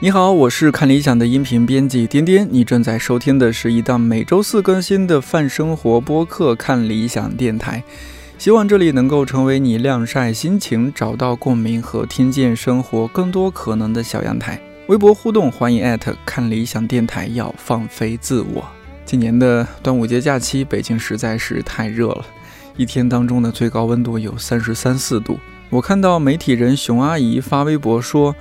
你好，我是看理想的音频编辑颠颠，你正在收听的是一档每周四更新的泛生活播客《看理想电台》，希望这里能够成为你晾晒心情、找到共鸣和听见生活更多可能的小阳台。微博互动，欢迎艾特看理想电台，要放飞自我。今年的端午节假期，北京实在是太热了，一天当中的最高温度有三十三四度。我看到媒体人熊阿姨发微博说，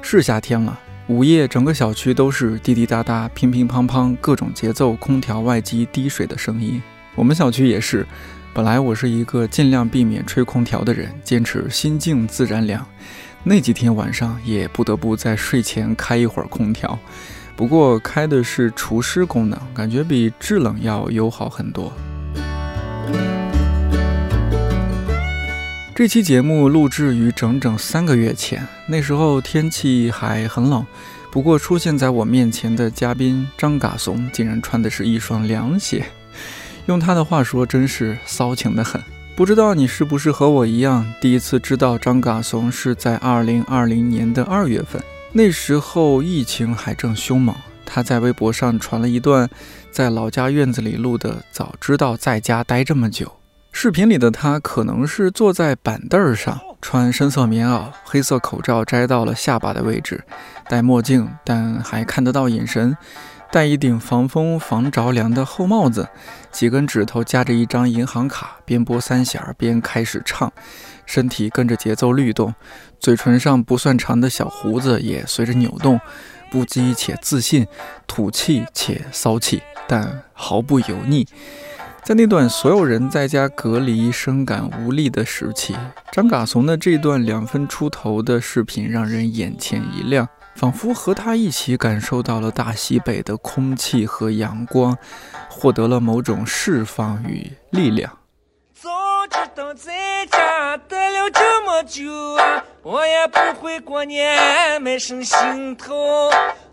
是夏天了。午夜，整个小区都是滴滴答答、乒乒乓乓各种节奏，空调外机滴水的声音。我们小区也是。本来我是一个尽量避免吹空调的人，坚持心静自然凉。那几天晚上也不得不在睡前开一会儿空调，不过开的是除湿功能，感觉比制冷要友好很多。这期节目录制于整整三个月前，那时候天气还很冷。不过出现在我面前的嘉宾张嘎怂竟然穿的是一双凉鞋，用他的话说，真是骚情的很。不知道你是不是和我一样，第一次知道张嘎怂是在二零二零年的二月份，那时候疫情还正凶猛。他在微博上传了一段在老家院子里录的《早知道在家待这么久》。视频里的他可能是坐在板凳上，穿深色棉袄，黑色口罩摘到了下巴的位置，戴墨镜，但还看得到眼神，戴一顶防风防着凉的厚帽子，几根指头夹着一张银行卡，边拨三弦边开始唱，身体跟着节奏律动，嘴唇上不算长的小胡子也随着扭动，不羁且自信，土气且骚气，但毫不油腻。在那段所有人在家隔离、深感无力的时期，张嘎怂的这段两分出头的视频让人眼前一亮，仿佛和他一起感受到了大西北的空气和阳光，获得了某种释放与力量。早知道在家待了这么久，我也不会过年没省心头。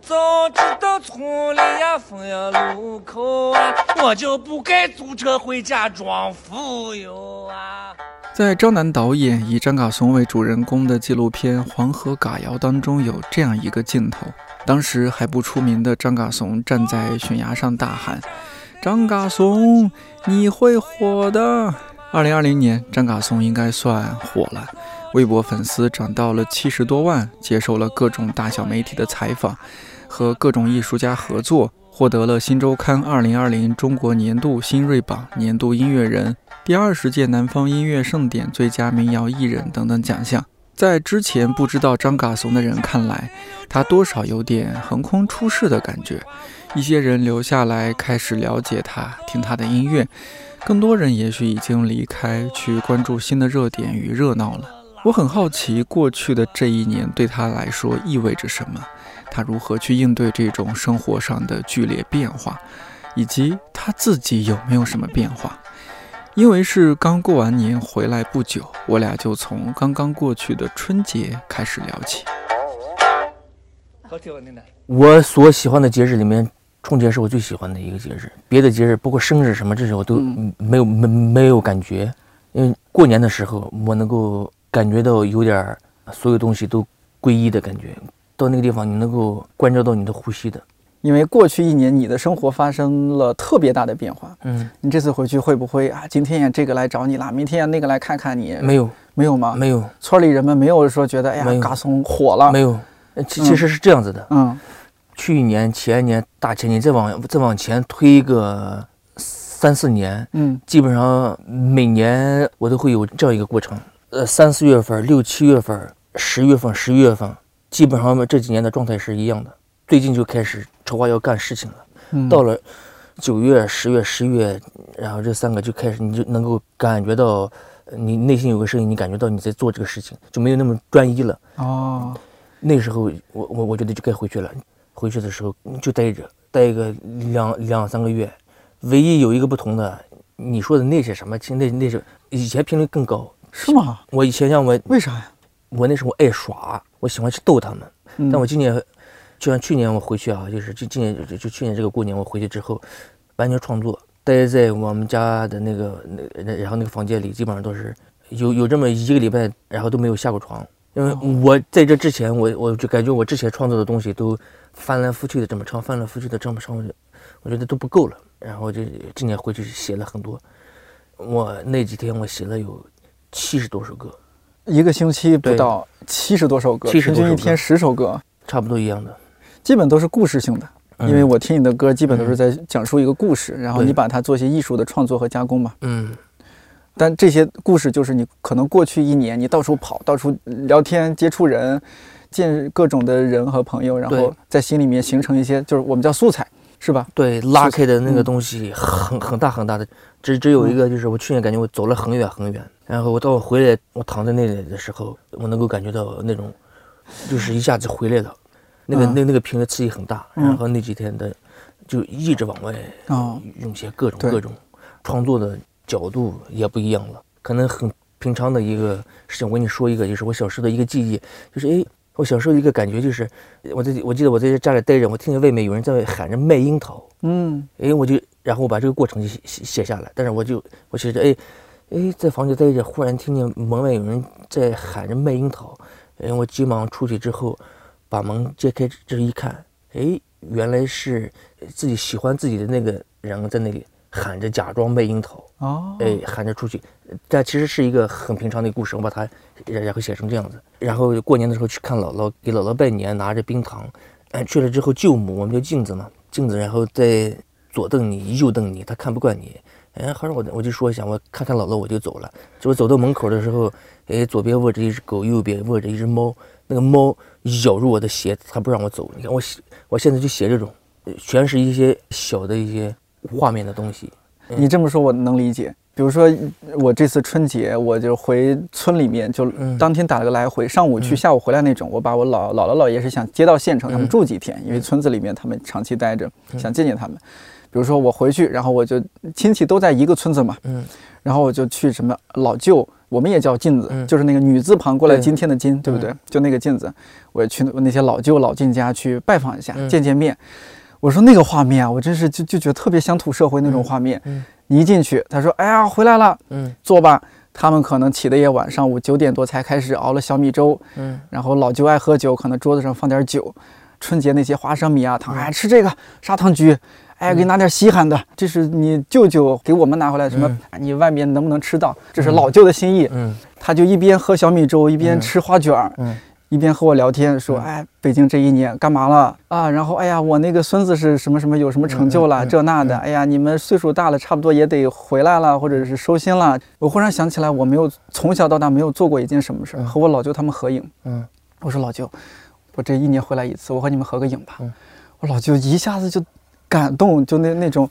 早知道村里呀封了路口啊，我就不该租车回家装富有啊。在张楠导演以张嘎怂为主人公的纪录片《黄河嘎谣》当中，有这样一个镜头：当时还不出名的张嘎怂站在悬崖上大喊：“张嘎怂，你会火的！”二零二零年，张嘎怂应该算火了，微博粉丝涨到了七十多万，接受了各种大小媒体的采访。和各种艺术家合作，获得了《新周刊》二零二零中国年度新锐榜、年度音乐人、第二十届南方音乐盛典最佳民谣艺人等等奖项。在之前不知道张嘎怂的人看来，他多少有点横空出世的感觉。一些人留下来开始了解他，听他的音乐；更多人也许已经离开，去关注新的热点与热闹了。我很好奇，过去的这一年对他来说意味着什么。他如何去应对这种生活上的剧烈变化，以及他自己有没有什么变化？因为是刚过完年回来不久，我俩就从刚刚过去的春节开始聊起。我所喜欢的节日里面，春节是我最喜欢的一个节日。别的节日，包括生日什么这些，我都没有没没有感觉。因为过年的时候，我能够感觉到有点所有东西都归一的感觉。到那个地方，你能够关照到你的呼吸的，因为过去一年你的生活发生了特别大的变化。嗯，你这次回去会不会啊？今天也这个来找你了，明天那个来看看你？没有，没有吗？没有。村里人们没有说觉得哎呀，嘎松火了？没有。其其实是这样子的。嗯，去年、前年、大前年，再往再往前推一个三四年，嗯，基本上每年我都会有这样一个过程。呃，三四月份、六七月份、十月份、十一月份。基本上这几年的状态是一样的，最近就开始筹划要干事情了。到了九月、十月、十一月，然后这三个就开始，你就能够感觉到你内心有个声音，你感觉到你在做这个事情，就没有那么专一了。哦，那时候我我我觉得就该回去了。回去的时候就待着，待一个两两三个月。唯一有一个不同的，你说的那些什么，其实那那是以前频率更高，是吗？我以前像我为啥呀？我那时候爱耍，我喜欢去逗他们。但我今年，就像去年我回去啊，就是就今年就就去年这个过年我回去之后，完全创作，待在我们家的那个那然后那个房间里，基本上都是有有这么一个礼拜，然后都没有下过床，因为我在这之前，我我就感觉我之前创作的东西都翻来覆去的这么长，翻来覆去的这么长，我觉得都不够了。然后就今年回去写了很多，我那几天我写了有七十多首歌，一个星期不到七十多首歌，平均一天十首歌，差不多一样的。基本都是故事性的。因为嗯我听你的歌，基本都是在讲述一个故事，然后你把它做一些艺术的创作和加工嘛。嗯。但这些故事就是你可能过去一年你到处跑，到处聊天，接触人，见各种的人和朋友，然后在心里面形成一些就是我们叫素材，是吧？对，拉开的那个嗯。东西很很大很大的，只只有一个，就是我去年感觉我走了很远很远，然后我到我回来，我躺在那里的时候，我能够感觉到那种，就是一下子回来了，那个嗯。那那个频率刺激很大，嗯。然后那几天的就一直往外哦，用些各种各种创作的角度也不一样了，可能很平常的一个事情。我跟你说一个，就是我小时候的一个记忆，就是哎，我小时候一个感觉就是，我在我记得我在家里待着，我听见外面有人在喊着卖樱桃，嗯。哎，我就然后我把这个过程就写写写下来，但是我就我写着哎哎在房间待着，忽然听见门外有人在喊着卖樱桃，哎，我急忙出去之后，把门揭开，这一看，哎，原来是自己喜欢自己的那个人在那里喊着假装卖樱桃，哦，哎，喊着出去，但其实是一个很平常的故事，我把它然然后写成这样子。然后过年的时候去看姥姥，给姥姥拜年，拿着冰糖，哎，去了之后舅母，我们叫镜子嘛，镜子，然后在左瞪你，右瞪你，他看不惯你，哎，后来我我就说一下，我看看姥姥我就走了。就我走到门口的时候，哎，左边卧着一只狗，右边卧着一只猫，那个猫咬住我的鞋，它不让我走。你看我写，我现在就写这种，呃全是一些小的一些画面的东西。你这么说，我能理解。比如说，我这次春节我就回村里面，就嗯当天打了个来回，上午去，嗯下午回来那种。我把我姥姥姥姥爷是想接到县城，他们嗯住几天，因为村子里面他们长期待着，嗯想见见他们。比如说我回去，然后我就亲戚都在一个村子嘛，嗯然后我就去什么老舅，我们也叫镜子，嗯就是那个女字旁过来今天的今，对不对？就那个镜子，我也去那些老舅老舅家去拜访一下，嗯见见面。我说那个画面啊，我真是就就觉得特别乡土社会那种嗯画面。嗯你一进去，他说：“哎呀，回来了，嗯坐吧。”他们可能起的也晚，上午九点多才开始熬了小米粥，嗯然后老舅爱喝酒，可能桌子上放点酒。春节那些花生米啊糖，嗯哎，吃这个砂糖橘，哎，给你拿点稀罕的，这是你舅舅给我们拿回来什么嗯？你外面能不能吃到？这是老舅的心意。嗯他就一边喝小米粥，一边嗯吃花卷儿，嗯一边和我聊天，说：“嗯哎，北京这一年干嘛了啊？然后哎呀，我那个孙子是什么什么有什么成就了，嗯嗯嗯这那的。嗯哎呀，你们岁数大了，差不多也得回来了，或者是收心了。我忽然想起来，我没有从小到大没有做过一件什么事和我老舅他们合影。嗯我说老舅，我这一年回来一次，我和你们合个影吧。嗯我老舅一下子就感动，就那那种，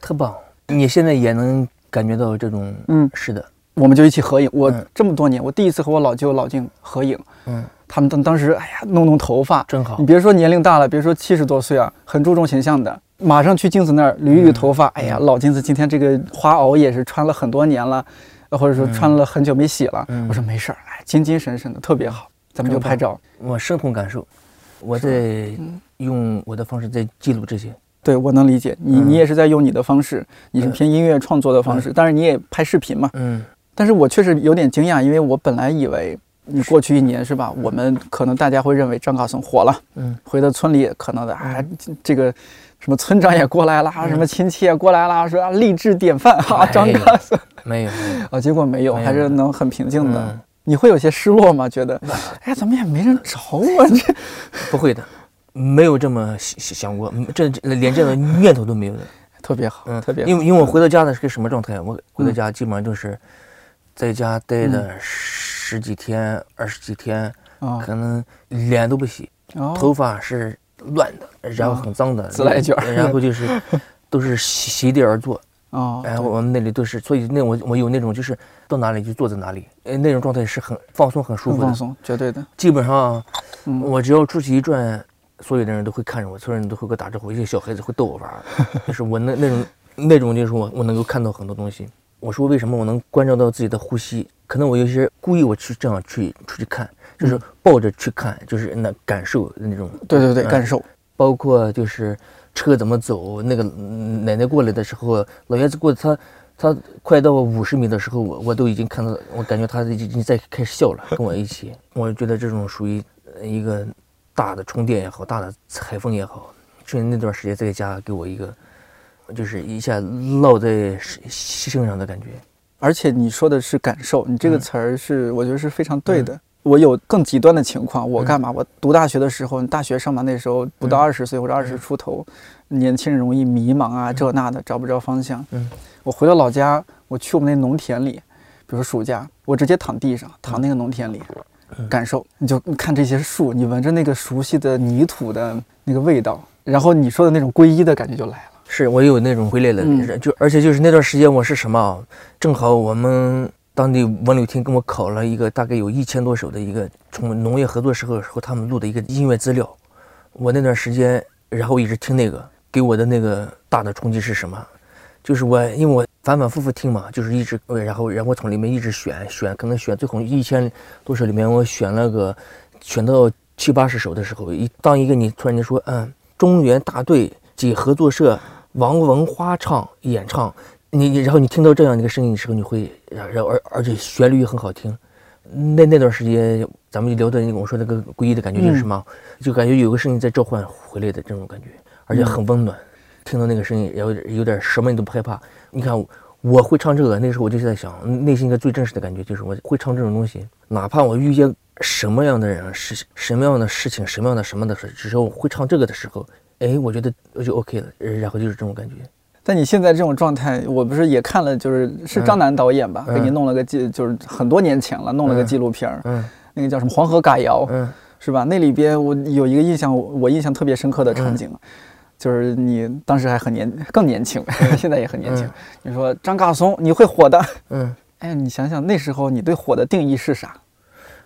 特棒！你现在也能感觉到这种，嗯，是的，我们就一起合影。我嗯。这么多年，我第一次和我老舅老舅合影，嗯，他们当当时哎呀弄弄头发，真好。你，别说年龄大了，别说七十多岁啊，很注重形象的，马上去镜子那儿捋捋头发。哎呀，老镜子今天这个花袄也是穿了很多年了，呃或者说穿了很久没洗了。嗯。我说没事儿，哎，精精神神的，特别好，咱们就拍照。我深同感受，我在嗯。用我的方式在记录这些，对我能理解，你嗯你也是在用你的方式，你是嗯偏音乐创作的方式，但是你也拍视频嘛。嗯但是我确实有点惊讶，因为我本来以为你过去一年是吧，我们可能大家会认为张嘎松火了。嗯回到村里，可能的啊，这这个什么村长也过来了，嗯什么亲戚也过来了，说啊励志典范哈，哎张嘎松没有，啊，结果没有，还是能很平静的嗯。你会有些失落吗？觉得，哎，怎么也没人找我，这不会的，没有这么想想过，嗯这这连这个念头都没有的。特别好，嗯，特别好。因为因为我回到家的是个什么状态？我回到嗯家基本上就是在家待了十几天、二十几天，啊，可能脸都不洗，哦头发是乱的，然后很脏的，自来卷然后就是 都是席席地而坐，哦，然后我们那里都是，所以那我我有那种就是到哪里就坐在哪里，呃，那种状态是很放松、很舒服的。放松，绝对的。基本上嗯，我只要出去一转，所有的人都会看着我，所有人都会给我打招呼，一些小孩子会逗我玩儿，就是我那那种那种就是我我能够看到很多东西。我说为什么我能关照到自己的呼吸？可能我有些故意我去这样去出去看，就是抱着去看，就是那感受那种。对对对，嗯感受。包括就是车怎么走，那个嗯奶奶过来的时候，老爷子过他他快到五十米的时候，我我都已经看到，我感觉他已经在开始笑了，跟我一起。我觉得这种属于一个大的充电也好，大的采风也好，就那段时间在家给我一个，就是一下烙在心上的感觉。而且你说的是感受，你这个词儿是我觉得是非常对的。我有更极端的情况，我干嘛？我读大学的时候，大学上嘛，那时候不到二十岁或者二十出头，年轻人容易迷茫啊，这那的找不着方向。嗯，我回到老家，我去我们那农田里，比如暑假，我直接躺地上，躺那个农田里，感受。你就看这些树，你闻着那个熟悉的泥土的那个味道，然后你说的那种皈依的感觉就来了。是我有那种归类的，就而且就是那段时间我是什么？正好我们。当地文旅厅跟我考了一个大概有一千多首的一个从农业合作时候和他们录的一个音乐资料。我那段时间，然后一直听那个，给我的那个大的冲击是什么？就是我因为我反反复复听嘛，就是一直，然后然后从里面一直选选，可能选最后一千多首里面，我选了个选到七八十首的时候，一当一个你突然间说，嗯，中原大队及合作社王文花唱演唱。你你然后你听到这样的一个声音的时候，你会然然而而且旋律也很好听。那那段时间，咱们就聊的那个我说那个诡异的感觉就是什么？就感觉有个声音在召唤回来的这种感觉，而且很温暖。听到那个声音，然后有点什么你都不害怕。你看我会唱这个，那时候我就在想，内心一个最真实的感觉就是我会唱这种东西，哪怕我遇见什么样的人，是什么样的事情，什么样的什么的时候，只是我会唱这个的时候，哎，我觉得我就 OK 了。然后就是这种感觉。但你现在这种状态，我不是也看了，就是是张楠导演吧，给你弄了个纪，就是很多年前了，弄了个纪录片儿，嗯，那个叫什么《黄河嘎谣》，嗯，是吧？那里边我有一个印象，我印象特别深刻的场景，就是你当时还很年，更年轻，现在也很年轻。你说张嘎松，你会火的，嗯，哎，你想想那时候你对火的定义是啥？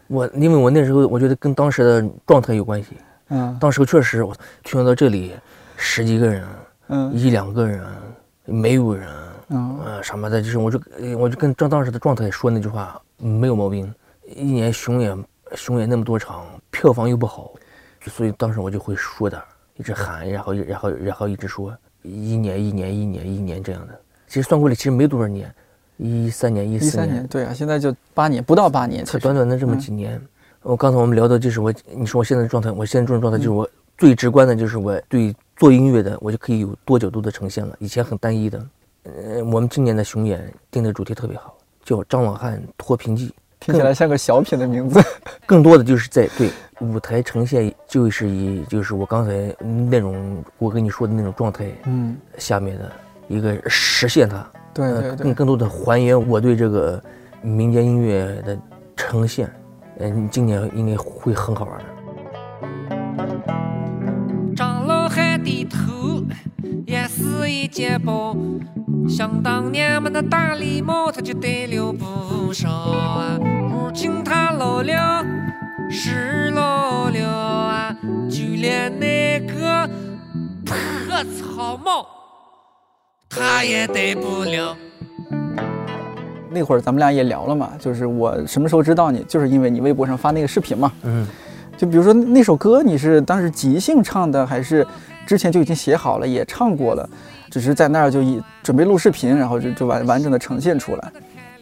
我因为我那时候我觉得跟当时的状态有关系，嗯，当时确实我去到这里十几个人。嗯，一两个人，没有人，嗯，什么的，就是我就我就跟张当时的状态说那句话没有毛病。一年巡演巡演那么多场，票房又不好，所以当时我就会说的，一直喊，然后然后然后一直说，一年一年一年一年这样的。其实算过来，其实没多少年，一三年一四年，对啊，现在就八年不到八年，才短短的这么几年。我刚才我们聊的就是我，你说我现在的状态，我现在这种状态就是我最直观的就是我对。做音乐的，我就可以有多角度的呈现了。以前很单一的，呃，我们今年的巡演定的主题特别好，叫《张老汉脱贫记》，听起来像个小品的名字。更多的就是在对舞台呈现，就是以就是我刚才那种我跟你说的那种状态，嗯，下面的一个实现它，对对对，更更多的还原我对这个民间音乐的呈现。嗯，今年应该会很好玩的。的头也是一件宝，想当年们那大礼帽他就戴了不少啊。如今他老了，是老了啊，就连那个破草帽他也戴不了。那会儿咱们俩也聊了嘛，就是我什么时候知道你，就是因为你微博上发那个视频嘛。嗯，就比如说那首歌，你是当时即兴唱的还是？之前就已经写好了，也唱过了，只是在那儿就一准备录视频，然后就就完完整的呈现出来。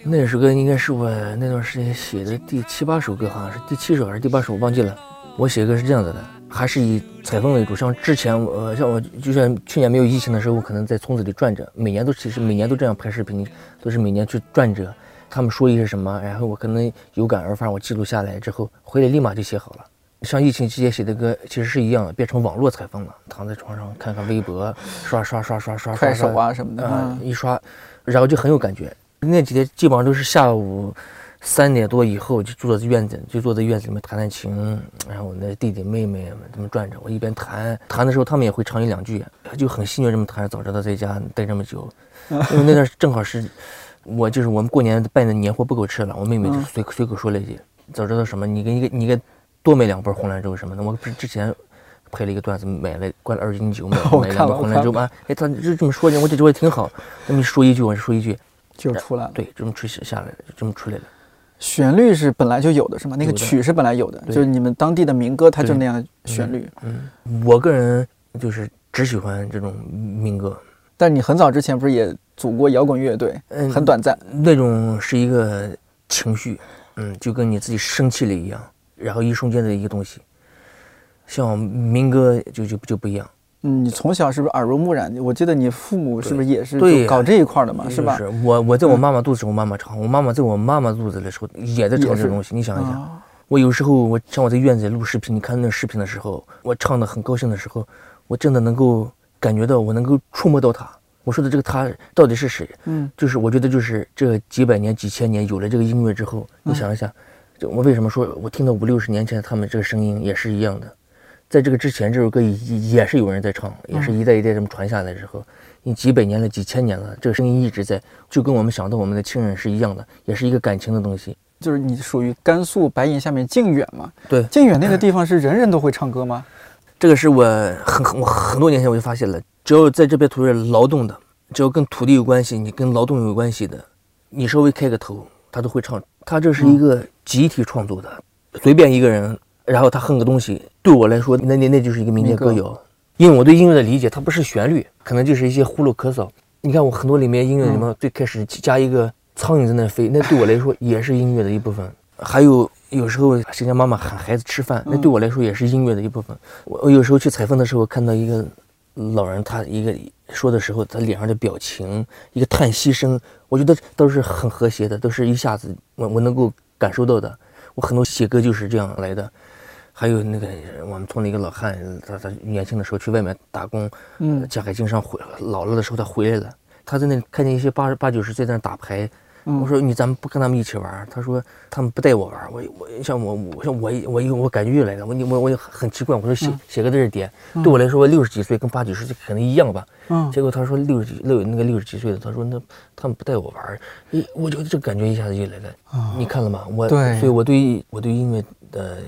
那首歌应该是我那段时间写的第七八首歌，好像是第七首还是第八首，我忘记了。我写歌是这样子的，还是以采风为主。像之前我像我就像去年没有疫情的时候，我可能在村子里转着，每年都其实每年都这样拍视频，都是每年去转着，他们说一些什么，然后我可能有感而发，我记录下来之后回来立马就写好了。像疫情期间写的歌，其实是一样的，变成网络采风了。躺在床上看看微博，刷刷刷刷刷，快手啊什么的，啊，一刷，然后就很有感觉。那几天基本上都是下午三点多以后，就坐在院子，就坐在院子里面弹弹琴，然后我那弟弟妹妹们他们转着，我一边弹，弹的时候他们也会唱一两句，就很戏谑这么弹。早知道在家待这么久，因为那段正好是，我就是我们过年办的年货不够吃了，我妹妹就随随口说了一句：“早知道什么，你跟一个你跟。”多买两包红兰州什么的，我不是之前拍了一个段子，买了灌了二斤酒，买买 两包红兰州嘛。哎，他就这么说的，我就觉得挺好。那么说一句，我就说一句，就出来了。对，这么吹下来了，就这么出来了。旋律是本来就有的，是吗？那个曲是本来有的，就是你们当地的民歌，它就那样旋律。嗯，我个人就是只喜欢这种民歌，但你很早之前不是也组过摇滚乐队，嗯，很短暂。那种是一个情绪，嗯，就跟你自己生气了一样，然后一瞬间的一个东西。像民歌就就就不一样。嗯，你从小是不是耳濡目染？我记得你父母是不是也是对搞这一块的嘛，是吧？是我我在我嗯妈妈肚子，我妈妈唱；我妈妈在我妈妈肚子的时候也在唱这东西。你想一想，啊，我有时候我像我在院子里录视频，你看那视频的时候，我唱的很高兴的时候，我真的能够感觉到，我能够触摸到他。我说的这个他到底是谁？嗯就是我觉得就是这几百年、几千年有了这个音乐之后，你想一想，就我为什么说我听到五六十年前他们这个声音也是一样的，在这个之前这首歌也也是有人在唱，也是一代一代这么传下来之后，你几百年了、几千年了，这个声音一直在，就跟我们想到我们的亲人是一样的，也是一个感情的东西。就是你属于甘肃白银下面靖远嘛？对靖远那个地方是人人都会唱歌吗？这个是我很很我很多年前我就发现了，只要在这片土地上劳动的，只要跟土地有关系，你跟劳动有关系的，你稍微开个头，他都会唱。他这是一个集体创作的，随便一个人，然后他哼个东西，对我来说，那那那就是一个民间歌谣。因为我对音乐的理解，它不是旋律，可能就是一些呼噜咳嗽。你看我很多里面音乐里面最开始加一个苍蝇在那飞，那对我来说也是音乐的一部分。还有有时候谁家妈妈喊孩子吃饭，那对我来说也是音乐的一部分。我我有时候去采风的时候，看到一个老人，他一个说的时候，他脸上的表情，一个叹息声，我觉得都是很和谐的，都是一下子我我能够感受到的。我很多写歌就是这样来的。还有那个我们村的一个老汉，他他年轻的时候去外面打工，嗯家海经商回老了的时候他回来了，他在那看见一些八八九十岁在那打牌，嗯我说你咱们不跟他们一起玩儿？他说他们不带我玩儿。我我像我我像我我我我感觉越来了，我我我很奇怪。我说写嗯写个字儿点，对我来说六十几岁跟八九十岁可能一样吧。嗯结果他说六十几六那个六十几岁的，他说那他们不带我玩儿，一我就这感觉一下子就来了。啊你看了吗？我对所以我对我对音乐的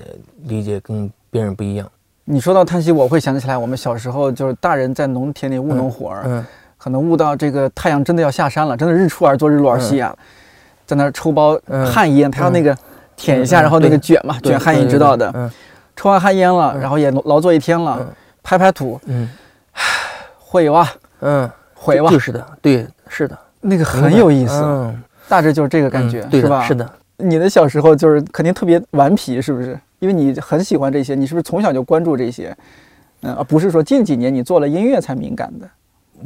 理解跟别人不一样。你说到叹息，我会想起来我们小时候就是大人在农田里务农活儿，嗯可能悟到这个太阳真的要下山了，真的日出而作日落而息啊，在那儿抽包嗯旱烟，他要那个舔一下，嗯然后那个卷嘛，对卷旱烟，知道的。嗯抽完旱烟了，嗯然后也劳作一天了嗯，拍拍土，嗯会哇嗯，会哇就，是的，对，是的，那个很有意思，嗯，大致就是这个感觉是吧？是。的。你的小时候就是肯定特别顽皮，是不是？因为你很喜欢这些，你是不是从小就关注这些？嗯，而不是说近几年你做了音乐才敏感的。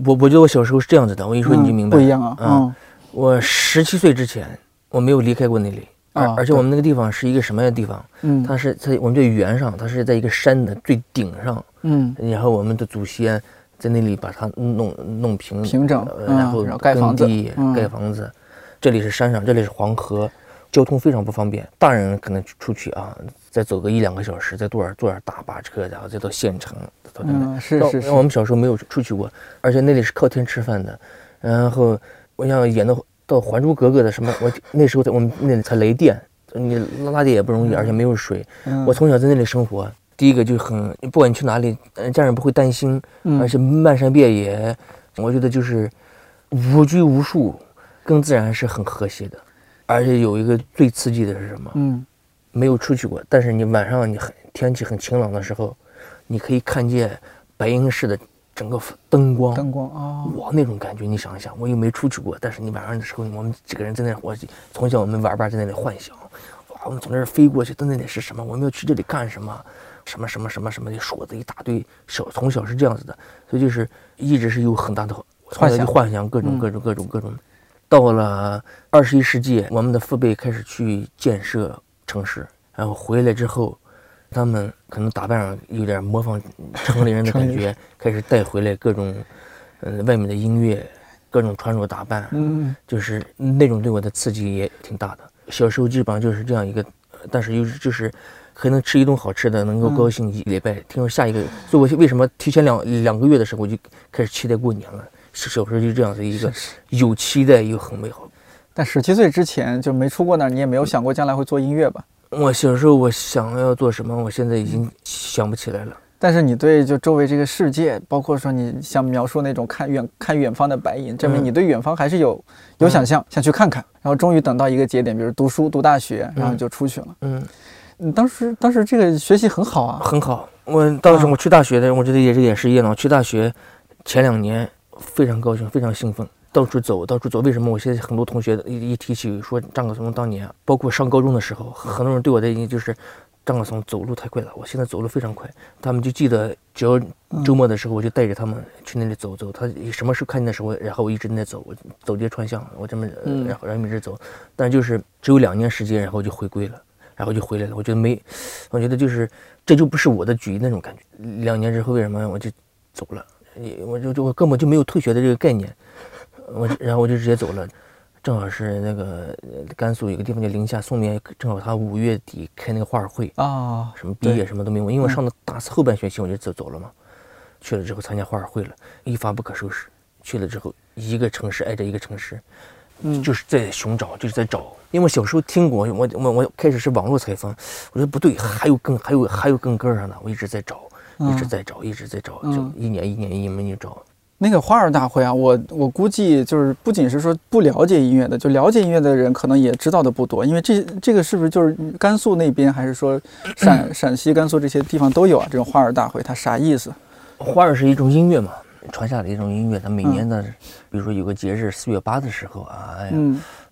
我我觉得我小时候是这样子的，我一说你就明白。嗯不一样啊，嗯嗯我十七岁之前，我没有离开过那里，而、啊而且我们那个地方是一个什么样的地方？嗯它是在我们这原上，它是在一个山的最顶上，嗯然后我们的祖先在那里把它弄弄平平整然后盖房子盖房子。这里是山上，这里是黄河，交通非常不方便。大人可能出去啊，再走个一两个小时，再坐点坐点大巴车，然后再到县城。嗯，是到是是我，们小时候没有出去过，而且那里是靠天吃饭的。然后我想演到到《还珠格格》的什么，我那时候在我们那里才雷电，你拉电也不容易，而且没有水。嗯我从小在那里生活，第一个就很，不管你去哪里，呃家人不会担心，嗯而且漫山遍野，我觉得就是无拘无束，跟自然是很和谐的。而且有一个最刺激的是什么？嗯没有出去过，但是你晚上你很天气很晴朗的时候，你可以看见白银市的整个灯光，灯光啊，哇，那种感觉，你想一想，我又没出去过，但是你晚上的时候，我们几个人在那，我从小我们玩伴在那里幻想，哇，我们从那儿飞过去，到那里是什么？我们要去这里干什么？什么什么什么什么的说的一大堆，小从小是这样子的，所以就是一直是有很大的幻想就幻想各种嗯各种各种各种。到了二十一世纪，我们的父辈开始去建设城市，然后回来之后，他们可能打扮上有点模仿城里人的感觉，开始带回来各种，呃、外面的音乐，各种穿着打扮，嗯就是那种对我的刺激也挺大的。小时候基本上就是这样一个，呃但是又是就是还能吃一顿好吃的，能够嗯高兴一礼拜。听说下一个，所以我为什么提前两两个月的时候我就开始期待过年了？小时候就这样的一个有期待又很美好。但十七岁之前就没出过那儿，你也没有想过将来会做音乐吧？我小时候我想要做什么，我现在已经想不起来了。但是你对就周围这个世界，包括说你想描述那种看远看远方的白银，证明嗯你对远方还是有有想象，想去看看。然后终于等到一个节点，比如读书读大学，然后就出去了。嗯，嗯，当时当时这个学习很好啊。很好。我当时啊我去大学的，我觉得也是也是一样的。我去大学前两年，非常高兴，非常兴奋，到处走，到处走。为什么我现在很多同学一一提起说张可松当年，包括上高中的时候，很多人对我的印象就是张可松走路太快了。我现在走路非常快，他们就记得只要周末的时候，我就带着他们去那里走走。他什么时候看见的时候，然后我一直在走，我走街串巷，我这么然后然后一直走。但就是只有两年时间，然后就回归了，然后就回来了。我觉得没，我觉得就是这就不是我的局那种感觉。两年之后为什么我就走了？我就就我根本就没有退学的这个概念，我然后我就直接走了，正好是那个甘肃有个地方叫宁夏松棉，正好他五月底开那个画会啊，什么毕业什么都没有，因为我上的大四后半学期我就走走了嘛，去了之后参加画会了，一发不可收拾，去了之后一个城市挨着一个城市，嗯，就是在寻找，就是在找，因为小时候听过，我我我开始是网络采访，我说不对，还有更还有还有更根儿上的，我一直在找。一直在找，一直在找，就一年一年一年一找。那个花儿大会啊，我我估计就是不仅是说不了解音乐的，就了解音乐的人可能也知道的不多。因为这这个是不是就是甘肃那边，还是说陕陕西、甘肃这些地方都有啊？这种花儿大会它啥意思？花儿是一种音乐嘛，传下来一种音乐。它每年的，比如说有个节日四月八的时候啊，哎呀，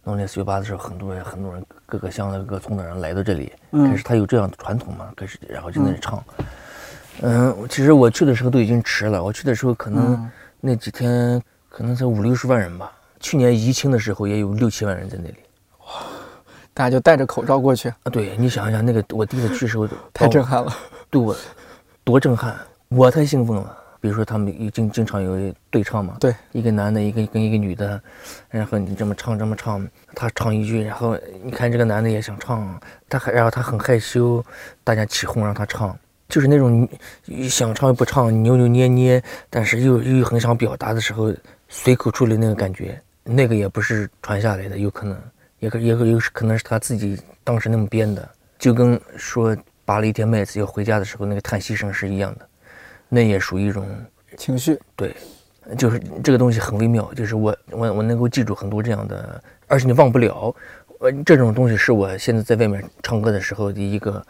农历四月八的时候，很多人很多人各个乡的各个村的人来到这里，开始他有这样的传统嘛，开始然后就在那唱。嗯，其实我去的时候都已经迟了。我去的时候可能那几天可能才五六十万人吧。去年疫情的时候也有六七万人在那里。哇，大家就戴着口罩过去啊？对，你想一想，那个我第一次去的时候 太震撼了，对我多震撼，我太兴奋了。比如说他们经经常有对唱嘛，对，一个男的，一个跟一个女的，然后你这么唱这么唱，他唱一句，然后你看这个男的也想唱，他还然后他很害羞，大家起哄让他唱。就是那种想唱又不唱、扭扭捏捏，但是又又很想表达的时候，随口出来那个感觉，那个也不是传下来的，有可能，也可也可有可能是他自己当时那么编的，就跟说拔了一天麦子要回家的时候那个叹息声是一样的，那也属于一种情绪。对，就是这个东西很微妙，就是我我我能够记住很多这样的，而且你忘不了，呃，这种东西是我现在在外面唱歌的时候的一个。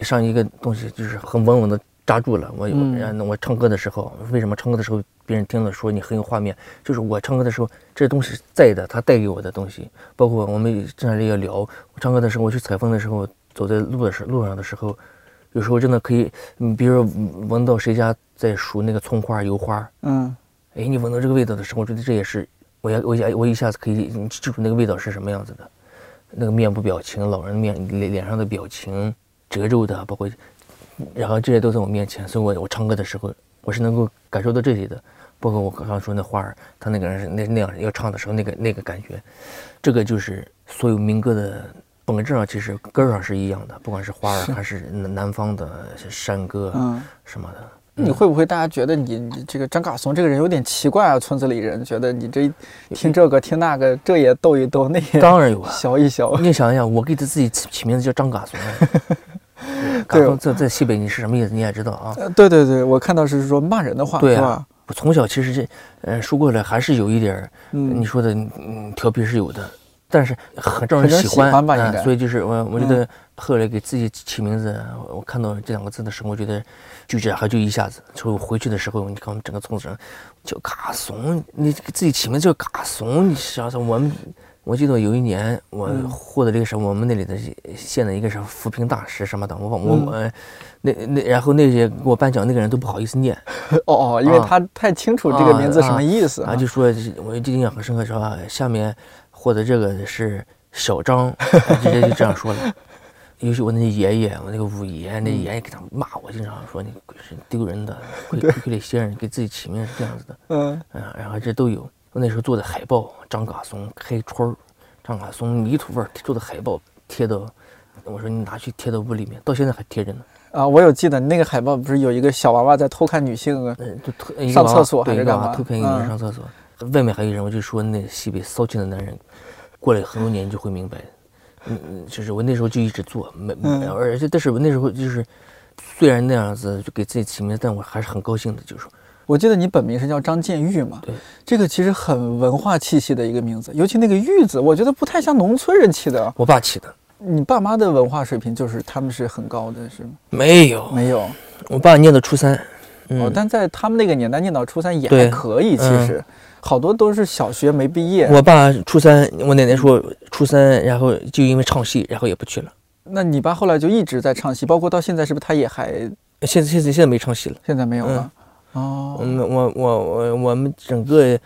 上一个东西就是很稳稳的扎住了。我然后我唱歌的时候，为什么唱歌的时候别人听了说你很有画面？就是我唱歌的时候，这东西在的，他带给我的东西。包括我们在那里要聊，我唱歌的时候，我去采风的时候，走在路的时路上的时候，有时候真的可以，你比如闻到谁家在熟那个葱花油花，嗯，哎，你闻到这个味道的时候，我觉得这也是我要我一我一下子可以记住那个味道是什么样子的，那个面部表情，老人面脸脸上的表情。褶皱的，包括，然后这些都在我面前，所以我我唱歌的时候，我是能够感受到这些的。包括我刚刚说那花儿，他那个人是那那样要唱的时候，那个那个感觉，这个就是所有民歌的本质上其实根上是一样的，不管是花儿还是南方的山歌什么的。你会不会大家觉得你这个张嘎松这个人有点奇怪啊？村子里人觉得你这听这个听那个，这也逗一逗，那也当然有啊，小一小。你想一想，我给他自己起起名字叫张嘎松。嘎松在在西北你是什么意思？你也知道啊。对对对，我看到是说骂人的话，对吧？我从小其实这，呃，说过来还是有一点你说的嗯调皮是有的，但是很招人喜欢吧？应该。所以就是我我觉得后来给自己起名字，我看到这两个字的时候，我觉得。就这样，就一下子，就回去的时候，你看我们整个村子人叫嘎怂，你给自己起名叫嘎怂，你想想我们，我记得有一年我获得这个什么，我们那里的县的一个什么扶贫大使什么的，我我我，那那然后那些给我颁奖那个人都不好意思念，哦哦，因为他太清楚这个名字什么意思，啊，就说我就印象很深刻，说下面获得这个是小张，直接就这样说了。尤其我那爷爷，我那个五爷，那爷爷给他骂我，经常说你是丢人的，亏亏了些人给自己起名是这样子的，嗯，然后这都有。我那时候做的海报，张嘎松开春儿，张嘎松泥土味儿做的海报贴到，我说你拿去贴到屋里面，到现在还贴着呢。啊，我有记得那个海报不是有一个小娃娃在偷看女性啊，就偷上厕所还是干嘛？偷看一个人上厕所，外面还有人，我就说那西北骚气的男人，过了很多年就会明白。嗯嗯，就是我那时候就一直做，没，而且但是我那时候就是，虽然那样子就给自己起名，但我还是很高兴的。就是说，我记得你本名是叫张建玉嘛？对，这个其实很文化气息的一个名字，尤其那个玉字，我觉得不太像农村人起的。我爸起的。你爸妈的文化水平就是他们是很高的，是吗？没有，没有。我爸念的初三，哦，但在他们那个年代念到初三也还可以，其实好多都是小学没毕业。我爸初三，我奶奶说初三，然后就因为唱戏，然后也不去了。那你爸后来就一直在唱戏，包括到现在，是不是他也还现在现在现在没唱戏了。现在没有了？哦，嗯，我我我我们整个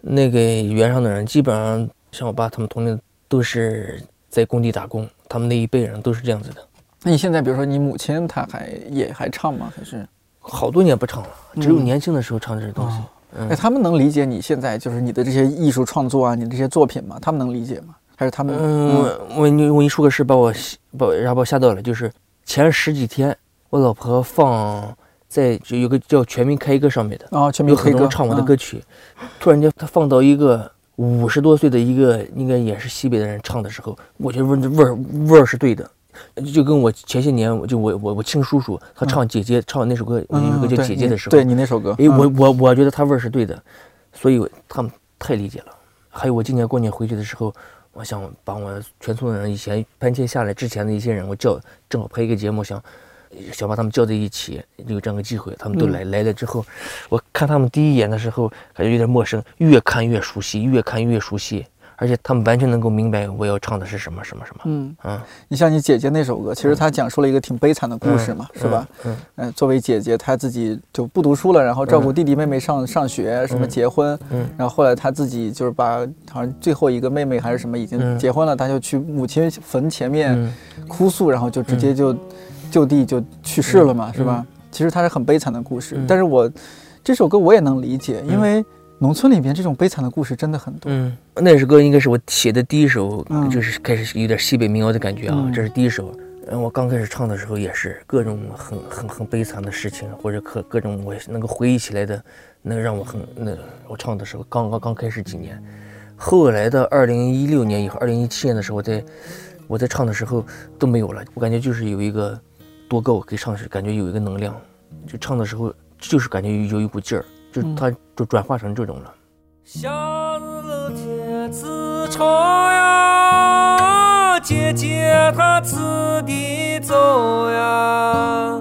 那个原上的人，基本上像我爸他们同龄都是在工地打工，他们那一辈人都是这样子的。那你现在比如说你母亲，她还也还唱吗？还是？好多年不唱了，只有嗯年轻的时候唱这些东西。哎，嗯他们能理解你现在就是你的这些艺术创作啊，你这些作品吗？他们能理解吗？还是他们？嗯，我我你我跟你说个事，把我吓把然后把我吓到了，就是前十几天，我老婆放在就有个叫《全民 K 歌》上面的，哦，全有民 K 歌很多唱我的嗯。歌曲，突然间他放到一个五十多岁的一个应该也是西北的人唱的时候，我觉得味儿味儿味儿是对的。就跟我前些年，就我我我亲叔叔他唱姐姐、唱那首歌，我那首歌叫姐姐的时候，对你那首歌，哎，我嗯。我我觉得他味儿是对的，所以他们太理解了。还有我今年过年回去的时候，我想把我全村的人以前搬迁下来之前的一些人，我叫正好拍一个节目，想想把他们叫在一起，有这样个机会，他们都嗯。来、来了之后，我看他们第一眼的时候感觉有点陌生，越看越熟悉，越看越熟悉，而且他们完全能够明白我要唱的是什么什么什么。嗯，嗯，你像你姐姐那首歌，其实她讲述了一个挺悲惨的故事嘛，是吧？？嗯嗯，作为姐姐，她自己就不读书了，然后照顾弟弟妹妹上上学，什么结婚，嗯。然后后来她自己就是把好像最后一个妹妹还是什么已经嗯。结婚了，她就去母亲坟前面嗯。哭诉，然后就直接就就地就去世了嘛，是吧？其实它是很悲惨的故事，嗯。但是我这首歌我也能理解，因为农村里面这种悲惨的故事真的很多。嗯，那首歌应该是我写的第一首，嗯。就是开始有点西北民谣的感觉啊，嗯。这是第一首。嗯，我刚开始唱的时候也是各种很很很悲惨的事情，或者各各种我能够回忆起来的，能让我很那我唱的时候刚刚刚开始几年，后来的二零一六年以后，二零一七年的时候，我在我在唱的时候都没有了，我感觉就是有一个多够可以唱是，感觉有一个能量，就唱的时候就是感觉有有一股劲儿，就嗯它就转化成这种了。夏日天子长呀，姐姐她此地走呀，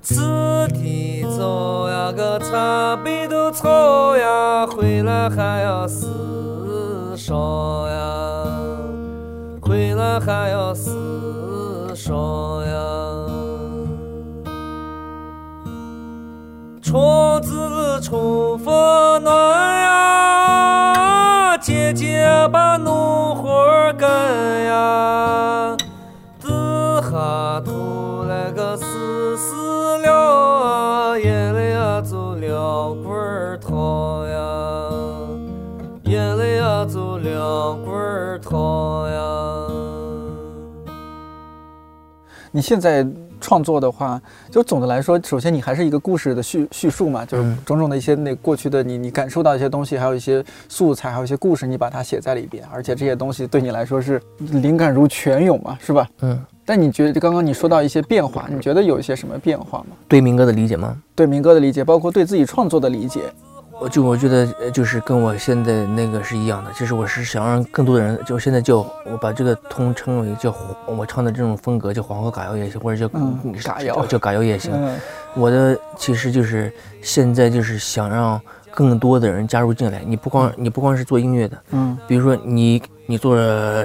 此地走呀个残背都草呀，回来还要厮烧呀，回来还要厮烧呀。虫子冲风暖呀，姐姐把农活干呀，子下头来个丝丝了，眼泪呀就两棍儿淌呀，眼泪呀就两棍儿淌呀。你现在创作的话，就总的来说，首先你还是一个故事的叙叙述嘛，就是嗯种种的一些那过去的你你感受到一些东西，还有一些素材，还有一些故事，你把它写在里边，而且这些东西对你来说是灵感如泉涌嘛，是吧？嗯，但你觉得刚刚你说到一些变化，你觉得有一些什么变化吗？对民歌的理解吗？对民歌的理解，包括对自己创作的理解，我就我觉得呃就是跟我现在那个是一样的，就是我是想让更多的人，就现在叫我把这个通称为叫我唱的这种风格叫黄河嘎谣也行，或者叫嗯嘎谣叫嘎谣也行。嗯我的其实就是现在就是想让更多的人加入进来。你不光你不光是做音乐的，嗯比如说你你做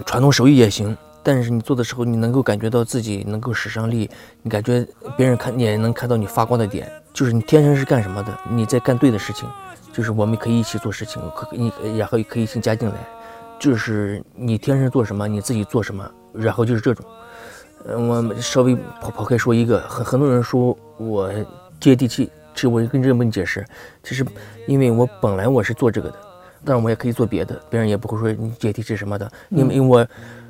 传统手艺也行，但是你做的时候，你能够感觉到自己能够使上力，你感觉别人看你也能看到你发光的点，就是你天生是干什么的，你在干对的事情，就是我们可以一起做事情，可你然后可以一起加进来，就是你天生做什么，你自己做什么，然后就是这种。嗯，我稍微跑跑开说一个，很很多人说我接地气，其实我跟这么解释，其实因为我本来我是做这个的，当然我也可以做别的，别人也不会说你接地气什么的，因为因为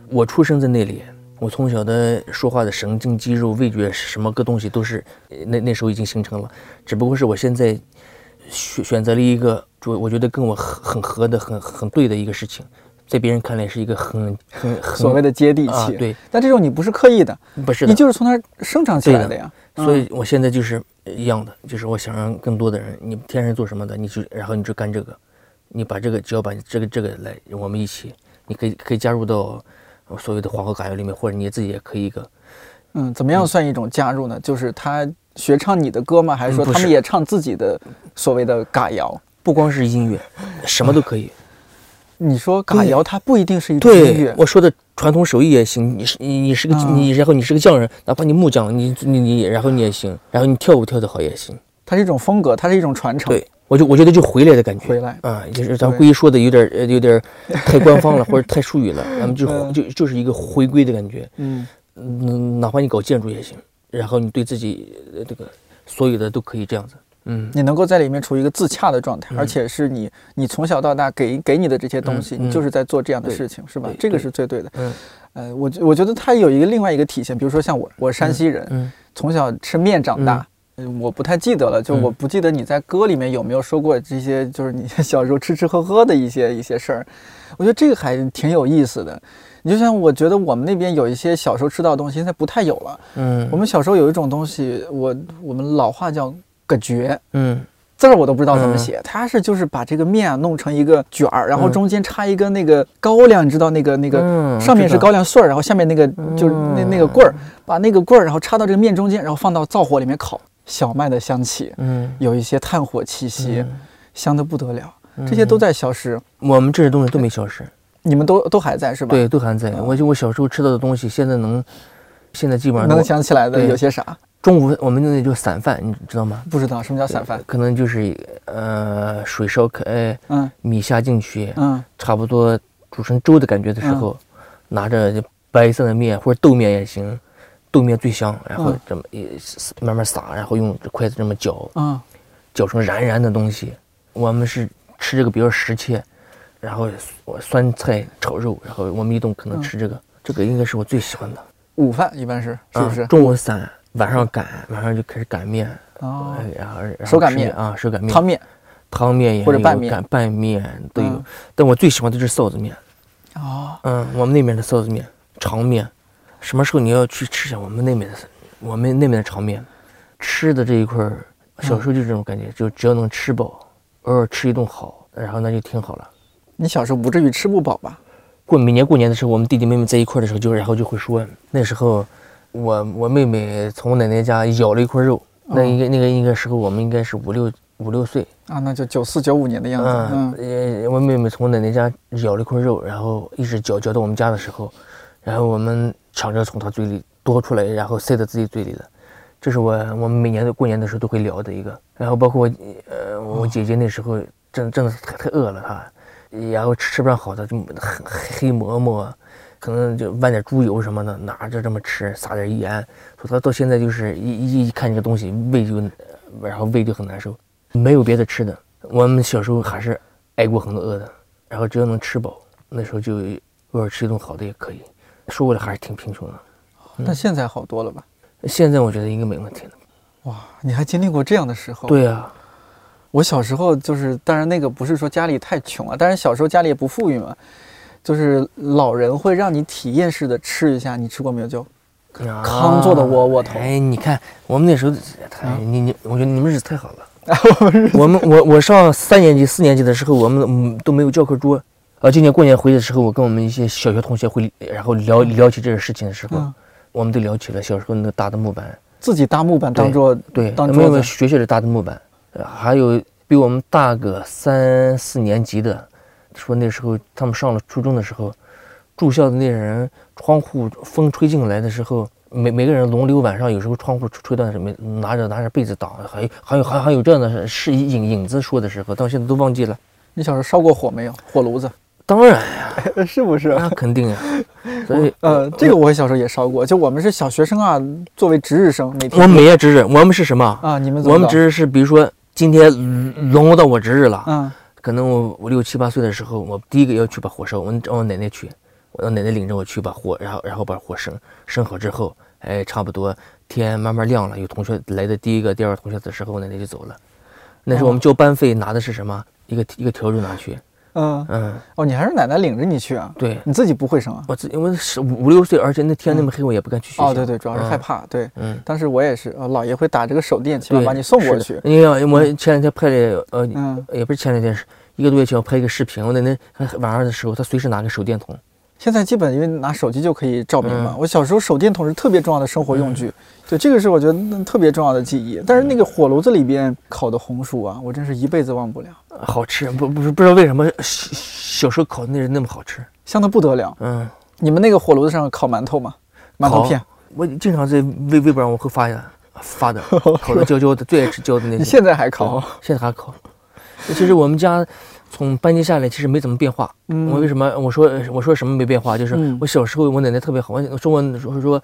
我我出生在那里，我从小的说话的神经肌肉、味觉什么个东西都是呃那那时候已经形成了，只不过是我现在选选择了一个，就我觉得跟我很很合的、很很对的一个事情，在别人看来是一个很很很所谓的接地气，啊，对，但这种你不是刻意的，不是的你，就是从那儿生长起来的呀。所以我现在就是一样的，就是我想让更多的人，你天生做什么的，你就然后你就干这个，你把这个只要把这个这个来，我们一起，你可以可以加入到所谓的黄河嘎谣里面，或者你自己也可以一个，嗯，怎么样算一种加入呢？就是他学唱你的歌吗？还是说他们也唱自己的所谓的嘎谣？不光是音乐，什么都可以。你说嘎谣，它不一定是一种音乐，我说的传统手艺也行，你是你你是个、嗯你，然后你是个匠人，哪怕你木匠，你你你，然后你也行，然后你跳舞跳得好也行。它是一种风格，它是一种传承。对，我就我觉得就回来的感觉。回来啊，就是咱对故意说的有点呃有点太 官方了，或者太术语了，咱们就嗯就就是一个回归的感觉。嗯，嗯，哪怕你搞建筑也行，然后你对自己呃这个所有的都可以这样子。嗯，你能够在里面处于一个自洽的状态，而且是你你从小到大给给你的这些东西，嗯你就是在做这样的事情，是吧？这个是最对的。嗯呃，我觉我觉得它有一个另外一个体现，比如说像我，我山西人，嗯从小吃面长大。嗯我不太记得了，就嗯我不记得你在歌里面有没有说过这些，就是你小时候吃吃喝喝的一些一些事儿。我觉得这个还挺有意思的。你就像我觉得我们那边有一些小时候吃到的东西，现在不太有了。嗯，我们小时候有一种东西，我我们老话叫“个角”，嗯。字儿我都不知道怎么嗯。写，它是就是把这个面啊弄成一个卷儿，然后嗯。中间插一根那个高粱，你知道那个那个嗯上面是高粱穗儿，然后下面那个就是那那个棍儿，把那个棍儿然后插到这个面中间，然后放到灶火里面烤，小麦的香气，嗯有一些炭火气息，嗯。香的不得了。这些都在消失，我们这些东西都没消失，你们都都还在是吧？对，，都还在。我就我小时候吃到的东西，现在能，现在基本上能想起来的有些啥？中午我们那就散饭，你知道吗？不知道什么叫散饭？可能就是呃水烧开，嗯米下进去，嗯差不多煮成粥的感觉的时候，拿着白色的面或者豆面也行，豆面最香，然后嗯这么一慢慢撒，然后用筷子这么搅，嗯，搅成燃燃的东西。我们是吃这个比较实切，然后我酸菜炒肉，然后我们一顿可能嗯吃这个，这个应该是我最喜欢的，午饭一般是是不是？啊？中午散，晚上擀，晚上就开始擀面，哦，哎然后然后手擀面。啊，手擀面，汤面。汤面也有或者拌面。擀拌面都有。嗯，但我最喜欢的就是臊子面。哦，嗯，我们那边的臊子面、长面，什么时候你要去吃一下我们那边的，我们那边的长面，吃的这一块儿，小时候就这种感觉，就只要能吃饱，偶尔吃一顿好，然后那就挺好了。你小时候不至于吃不饱吧？过每年过年的时候，我们弟弟妹妹在一块的时候，就然后就会说，那时候我我妹妹从我奶奶家咬了一块肉，那应该那个应该时候我们应该是五六五六岁，啊，那就九四九五年的样子。嗯，嗯呃，我妹妹从我奶奶家咬了一块肉，然后一直嚼嚼到我们家的时候，然后我们抢着从她嘴里夺出来，然后塞到自己嘴里的。这是我我们每年的过年的时候都会聊的一个。然后包括我呃我姐姐那时候真真的是太太饿了她，然后吃不上好的就黑黑馍馍，可能就拌点猪油什么的，拿着这么吃，撒点盐。说他到现在就是一一一看这个东西胃就，然后胃就很难受。没有别的吃的。我们小时候还是挨过很多饿的，然后只要能吃饱，那时候就偶尔吃一顿好的也可以。说过来还是挺贫穷的，但现在好多了吧？现在我觉得应该没问题了。哇，你还经历过这样的时候？，对呀、我小时候就是，当然那个不是说家里太穷啊，但是小时候家里也不富裕嘛，就是老人会让你体验式的吃一下，你吃过没有？就啊糠做的窝窝头哎，你看我们那时候你你，我觉得你们日子太好了。我们我我上三年级四年级的时候，我们嗯都没有教科桌。啊，今年过年回去的时候，我跟我们一些小学同学会，然后聊聊起这个事情的时候，嗯我们都聊起了小时候那个搭的木板。自己搭木板当做对，当桌子。学校里搭的木板，呃还有比我们大个三四年级的，说那时候他们上了初中的时候，住校的那些人窗户风吹进来的时候，每每个人轮流晚上有时候窗户吹吹断什么，拿着拿着被子挡，还有还有还有还有这样的是影影子说的时候，到现在都忘记了。你小时候烧过火没有？火炉子当然呀，是不是？那肯定呀，所以呃，这个我小时候也烧过，就我们是小学生啊，作为值日生，每天我们每月值日，我们是什么？啊，你们怎么搞我们值日是比如说今天轮到我值日了。嗯可能我五六七八岁的时候，我第一个要去把火烧，我让我奶奶去，我让奶奶领着我去把火，然后然后把火生生好之后，哎，差不多天慢慢亮了，有同学来的第一个、第二个同学的时候，我奶奶就走了。那时候我们交班费拿的是什么？一个一个笤帚拿去，嗯嗯，哦，你还是奶奶领着你去啊？对你自己不会生啊？我自因为十五五六岁，而且那天那么黑，我也不敢去学校。哦，对对，主要是害嗯。怕。对，嗯，当时我也是，呃，姥爷会打这个手电，起码，把你送过去的。因为我前两天拍了，呃，嗯也不是前两天，是一个多月前我拍一个视频，我奶奶晚上的时候，她随时拿个手电筒，现在基本因为拿手机就可以照明嘛。嗯我小时候手电筒是特别重要的生活用具，对，这个是我觉得嗯特别重要的记忆。但是那个火炉子里边烤的红薯啊，我真是一辈子忘不了，好吃，不不是不知道为什么小小时候烤的那是那么好吃。香的不得了。嗯，你们那个火炉子上烤馒头吗？馒头片？我经常在微微博上我会发呀发的，烤的焦焦的，最爱吃焦的那些。你现在还烤？现在还烤。其实我们家从搬家下来，其实没怎么变化。嗯我为什么我说我说什么没变化？就是嗯我小时候我奶奶特别好，我说我说说，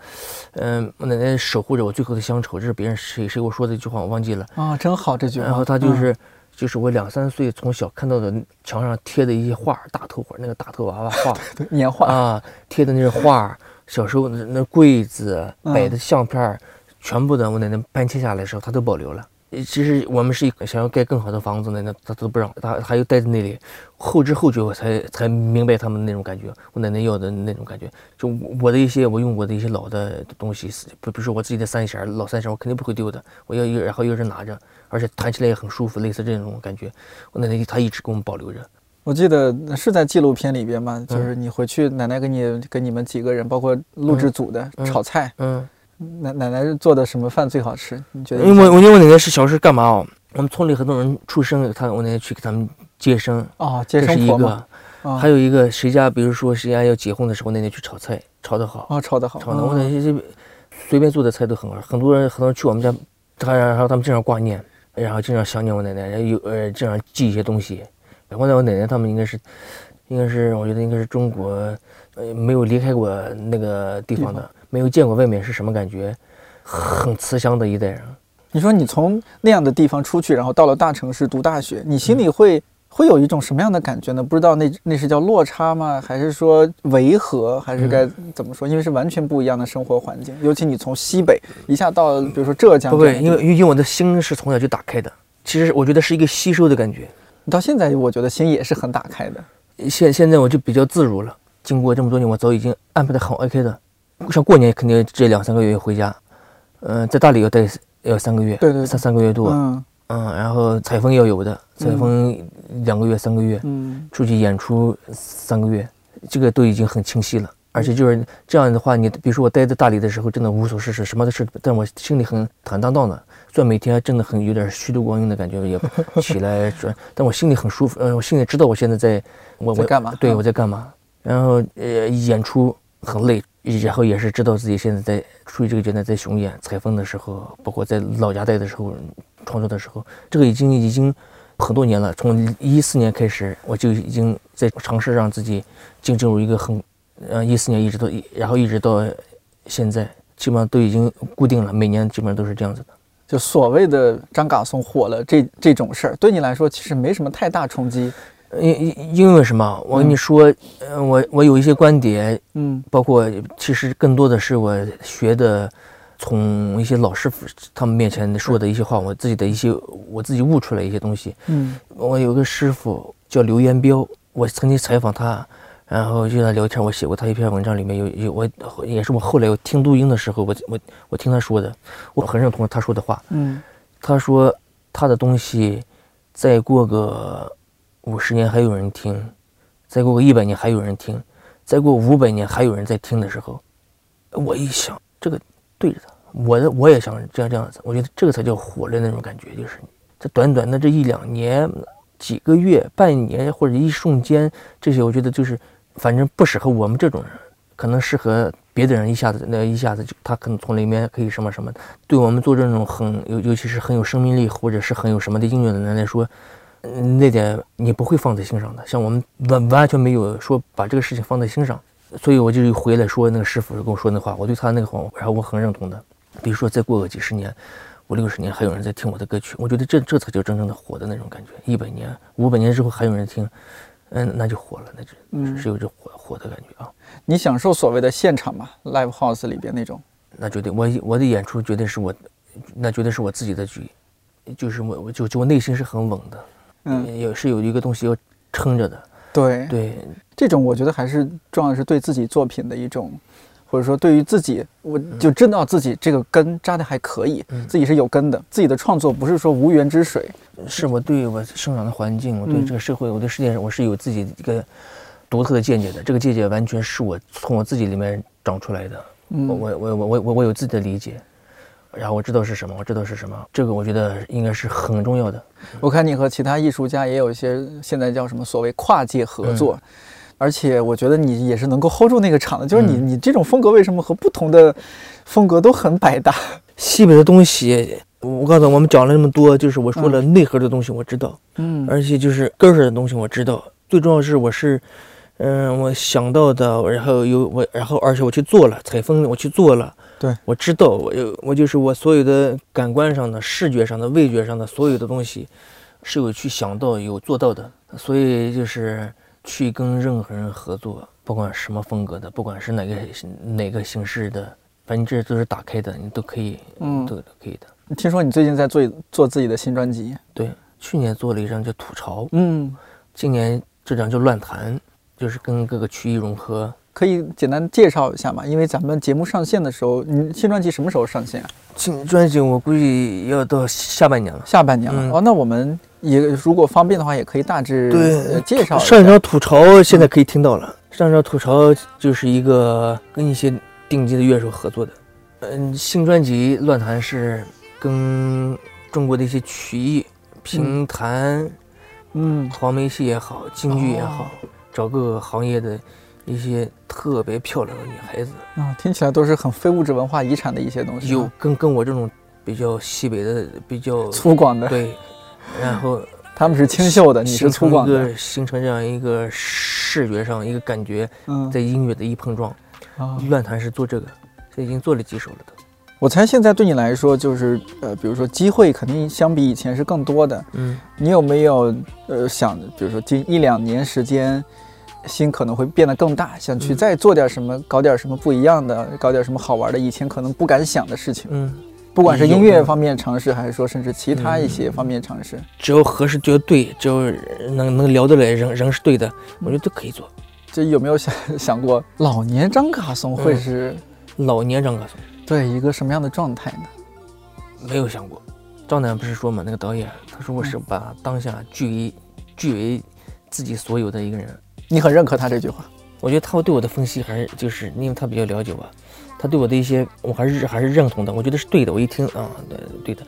嗯、我奶奶守护着我最后的乡愁，这是别人谁谁给我说的一句话，我忘记了。啊，真好这句话。然后她就嗯是、就是我两三岁从小看到的墙上贴的一些画，大头画，那个大头娃娃画 年画，啊，贴的那是画，小时候那那柜子嗯摆的相片儿，全部的我奶奶搬迁下来的时候，她都保留了。其实我们是想要盖更好的房子呢，那他都不让，她她又待在那里。后知后觉，我才才明白他们那种感觉，我奶奶要的那种感觉。就我的一些，我用我的一些老的东西，比比如说我自己的三弦，老三弦，我肯定不会丢的，我要一然后一直拿着，而且弹起来也很舒服，类似这种感觉，我奶奶她一直给我们保留着。我记得是在纪录片里边嘛，就是你回去，奶奶给你给你们几个人，包括录制组的嗯炒菜，嗯。奶奶奶做的什么饭最好吃？你觉得？因为我因为我奶奶是小时候干嘛哦？我们村里很多人出生，他我奶奶去给他们接生，哦，接生婆嘛，个。啊还有一个谁家，比如说谁家要结婚的时候，我奶奶去炒菜，炒得好，哦，炒得好，炒的哦我奶奶这随便做的菜都很好，很多人很多人去我们家，他然后他们经常挂念，然后经常想念我奶奶，然后有呃经常寄一些东西。我奶我奶奶他们应该是，应该是我觉得应该是中国，呃没有离开过那个地方地的，没有见过外面是什么感觉，很慈祥的一代人。你说你从那样的地方出去，然后到了大城市读大学，你嗯心里会、会有一种什么样的感觉呢？不知道那那是叫落差吗？还是说违和？还是该怎么说？因为是完全不一样的生活环境，尤其你从西北一下到，比如说浙江不会，这样的地方，因为因为我的心是从小就打开的。其实我觉得是一个吸收的感觉。你到现在我觉得心也是很打开的。现现在我就比较自如了。经过这么多年，我早已经安排的很 OK 的。像过年肯定这两三个月回家，嗯、在大理要待要三个月，对对对三三个月多，嗯嗯然后采风要有的，采风两个月三个月，嗯出去演出三个月，这个都已经很清晰了。而且就是这样的话，你比如说我待在大理的时候，真的无所事事，什么的事，但我心里很坦荡荡的。虽然每天真的很有点虚度光阴的感觉，也 起来转，但我心里很舒服，呃，我心里知道我现在在我我在干嘛对，嗯我在干嘛。然后呃，演出很累，然后也是知道自己现在在处于这个阶段，在巡演、采风的时候，包括在老家待的时候、创作的时候，这个已经已经很多年了。从一四年开始，我就已经在尝试让自己进入一个很，呃，一四年一直到，然后一直到现在，基本上都已经固定了，每年基本上都是这样子的。就所谓的张嘎松火了这这种事儿，对你来说其实没什么太大冲击。因因因为什么？我跟你说，呃，我我有一些观点，嗯包括其实更多的是我学的，从一些老师傅他们面前说的一些话，我自己的一些我自己悟出来一些东西。嗯我有个师傅叫刘延彪，我曾经采访他，然后就跟他聊天，我写过他一篇文章，里面有有我也是我后来我听录音的时候，我我我听他说的，我很认同他说的话。嗯他说他的东西，再过个五十年还有人听，再过个一百年还有人听，再过五百年还有人在听的时候，我一想，这个对着他，我的我也想这样这样子，我觉得这个才叫火的那种感觉，就是这短短的这一两年、几个月、半年或者一瞬间，这些我觉得就是，反正不适合我们这种人，可能适合别的人一下子那一下子就他可能从里面可以什么什么，对我们做这种很尤尤其是很有生命力或者是很有什么的音乐的人来说，那点你不会放在心上的。像我们完完全没有说把这个事情放在心上，所以我就回来说那个师傅跟我说那话，我对他那个话，然后我很认同的。比如说再过个几十年。五六十年还有人在听我的歌曲，我觉得这这才叫真正的火的那种感觉。一百年、五百年之后还有人听，嗯，那就火了，那就嗯是有这火火的感觉啊。你享受所谓的现场嘛，live house 里边那种。那绝对，我我的演出绝对是我，那绝对是我自己的局，就是我我就就我内心是很稳的，嗯，也是有一个东西要撑着的。对，对，这种我觉得还是重要的是对自己作品的一种，或者说对于自己，我就知道自己这个根扎的还可以，嗯自己是有根的，自己的创作不是说无源之水。是我对我生长的环境，我对嗯这个社会，我对世界上，我是有自己一个独特的见解的。这个见解完全是我从我自己里面长出来的。我我我我我我有自己的理解，然后我知道是什么，我知道是什么，这个我觉得应该是很重要的。我看你和其他艺术家也有一些现在叫什么所谓跨界合作，而且我觉得你也是能够 hold 住那个场的。就是你你这种风格为什么和不同的风格都很百搭？西北的东西，我告诉你我们讲了那么多，就是我说了内核的东西我知道，嗯而且就是根儿上的东西我知道。最重要是我是，嗯、我想到的，然后有我，然后而且我去做了采风，我去做了。对，我知道，我有我就是我所有的感官上的、视觉上的、味觉上的所有的东西，是有去想到、有做到的。所以就是去跟任何人合作，不管什么风格的，不管是哪个哪个形式的，反正这都是打开的，你都可以，嗯都都可以的。听说你最近在做做自己的新专辑，对，去年做了一张叫《吐槽》，嗯，今年这张叫《乱弹》，就是跟各个曲艺融合。可以简单介绍一下吗？因为咱们节目上线的时候，你新专辑什么时候上线啊？新专辑我估计要到下半年了。下半年了、嗯哦，那我们也如果方便的话，也可以大致对呃介绍一上一下张吐槽现在可以听到了，上一张吐槽就是一个跟一些顶级的乐手合作的。嗯，新专辑《乱弹》是跟中国的一些曲艺、评弹、嗯黄梅戏也好、京剧也好，哦找各个行业的一些特别漂亮的女孩子，啊、听起来都是很非物质文化遗产的一些东西啊，有跟跟我这种比较西北的比较粗犷的，对，然后 他们是清秀的，你是粗犷的，个形成这样一个视觉上一个感觉，嗯在音乐的一碰撞。啊。乱弹是做这个，这已经做了几首了都。我猜现在对你来说，就是呃，比如说机会肯定相比以前是更多的。嗯，你有没有呃想，比如说近一两年时间，心可能会变得更大，想去嗯再做点什么，搞点什么不一样的，搞点什么好玩的，以前可能不敢想的事情。嗯，不管是音乐方面尝试，还是说甚至其他一些嗯方面尝试。只要合适，只要对，只要能能聊得来，人人是对的，我觉得都可以做。这有没有想想过，老年张嘎松会嗯是老年张嘎松对一个什么样的状态呢？没有想过，张楠不是说嘛，那个导演他说我是把当下据为据为自己所有的一个人。你很认可他这句话？我觉得他对我的分析还是就是因为他比较了解我，他对我的一些我还是还是认同的，我觉得是对的。我一听啊，对对的，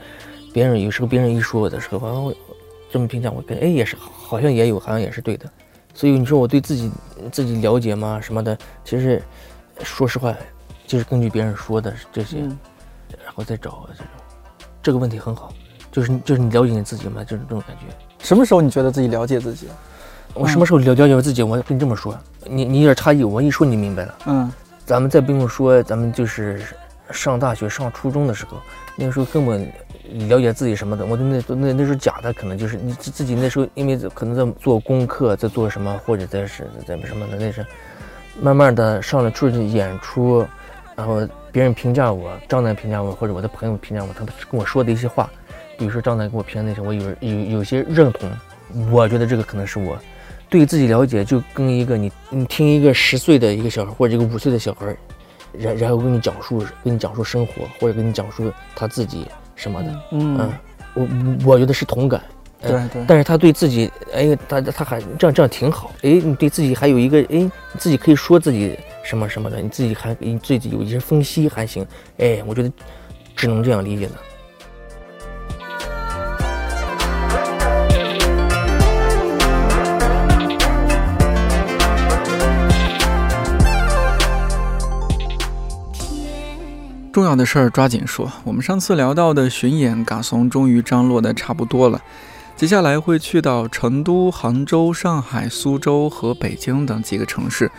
别人有时候别人一说我的时候，好像我这么评价，我感觉哎也是好像也有，好像也是对的。所以你说我对自己自己了解吗什么的，其实说实话，就是根据别人说的这些，嗯然后再找啊这种。这个问题很好，就是就是你了解你自己吗？就是这种感觉。什么时候你觉得自己了解自己了？我什么时候了了解我自己？我跟你这么说，你你有点差异，我一说你明白了。嗯咱们再不用说，咱们就是上大学、上初中的时候，那个时候根本了解自己什么的，我那那那时候假的，可能就是你自自己那时候，因为可能在做功课，在做什么，或者在是在什么的，那是慢慢的上了出去演出，然后别人评价我，张楠评价我，或者我的朋友评价我，他们跟我说的一些话，比如说张楠给我评价那些，我有有有些认同，我觉得这个可能是我。对自己了解，就跟一个你你听一个十岁的一个小孩或者一个五岁的小孩，然然后跟你讲述跟你讲述生活，或者跟你讲述他自己什么的，嗯。嗯，我我觉得是同感，对对，但是他对自己，哎，他他还这样这样挺好，哎，你对自己还有一个，哎，你自己可以说自己什么什么的，你自己还你自己有一些分析还行，哎，我觉得只能这样理解的。重要的事儿抓紧说。我们上次聊到的巡演，嘎怂终于张罗的差不多了。接下来会去到成都、杭州、上海、苏州和北京等几个城市。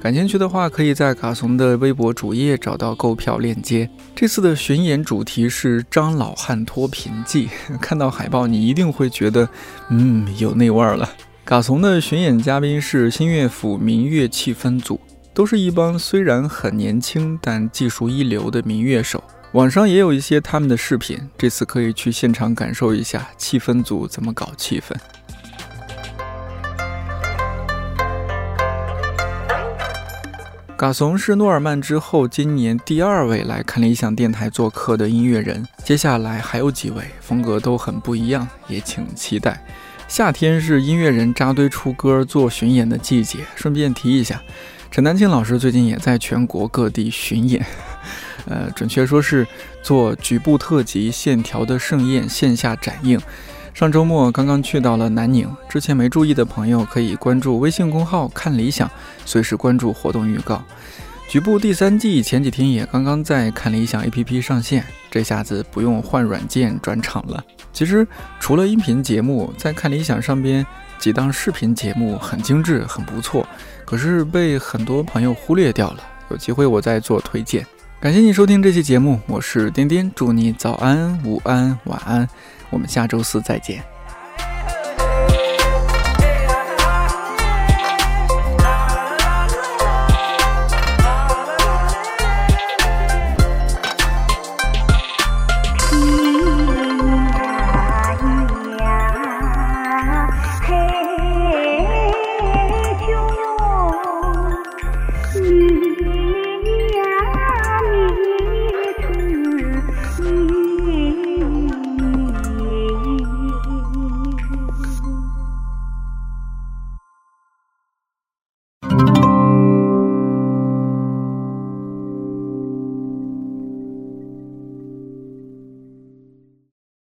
感兴趣的话，可以在嘎怂的微博主页找到购票链接。这次的巡演主题是《张老汉脱贫记》，看到海报你一定会觉得，嗯，有那味儿了。嘎怂的巡演嘉宾是新乐府民乐气氛组。都是一帮虽然很年轻，但技术一流的民乐手。网上也有一些他们的视频，这次可以去现场感受一下气氛组怎么搞气氛。嘎怂是诺尔曼之后今年第二位来看理想电台做客的音乐人，接下来还有几位风格都很不一样，也请期待。夏天是音乐人扎堆出歌、做巡演的季节。顺便提一下，陈丹青老师最近也在全国各地巡演，呃，准确说是做局部特辑《线条的盛宴》线下展映。上周末刚刚去到了南宁，之前没注意的朋友可以关注微信公号“看理想”，随时关注活动预告。局部第三季前几天也刚刚在看理想 APP 上线，这下子不用换软件转场了。其实除了音频节目，在看理想上边几档视频节目很精致，很不错，可是被很多朋友忽略掉了。有机会我再做推荐。感谢你收听这期节目，我是颠颠，祝你早安、午安、晚安，我们下周四再见。